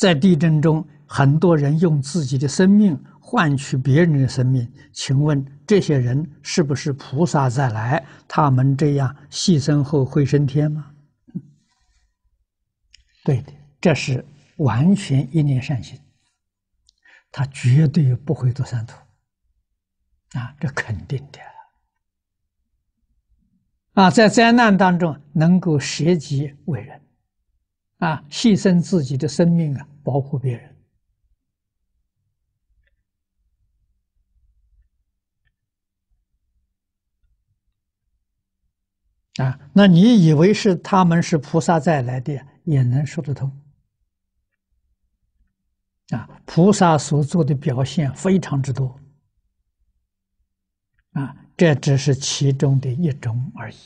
在地震中，很多人用自己的生命换取别人的生命，请问这些人是不是菩萨再来？他们这样牺牲后会升天吗？对的，这是完全一念善心，他绝对不会做三途，啊，这肯定的。啊，在灾难当中能够舍己为人，啊，牺牲自己的生命啊，保护别人。啊，那你以为是他们是菩萨再来的，也能说得通。啊，菩萨所做的表现非常之多。啊，这只是其中的一种而已。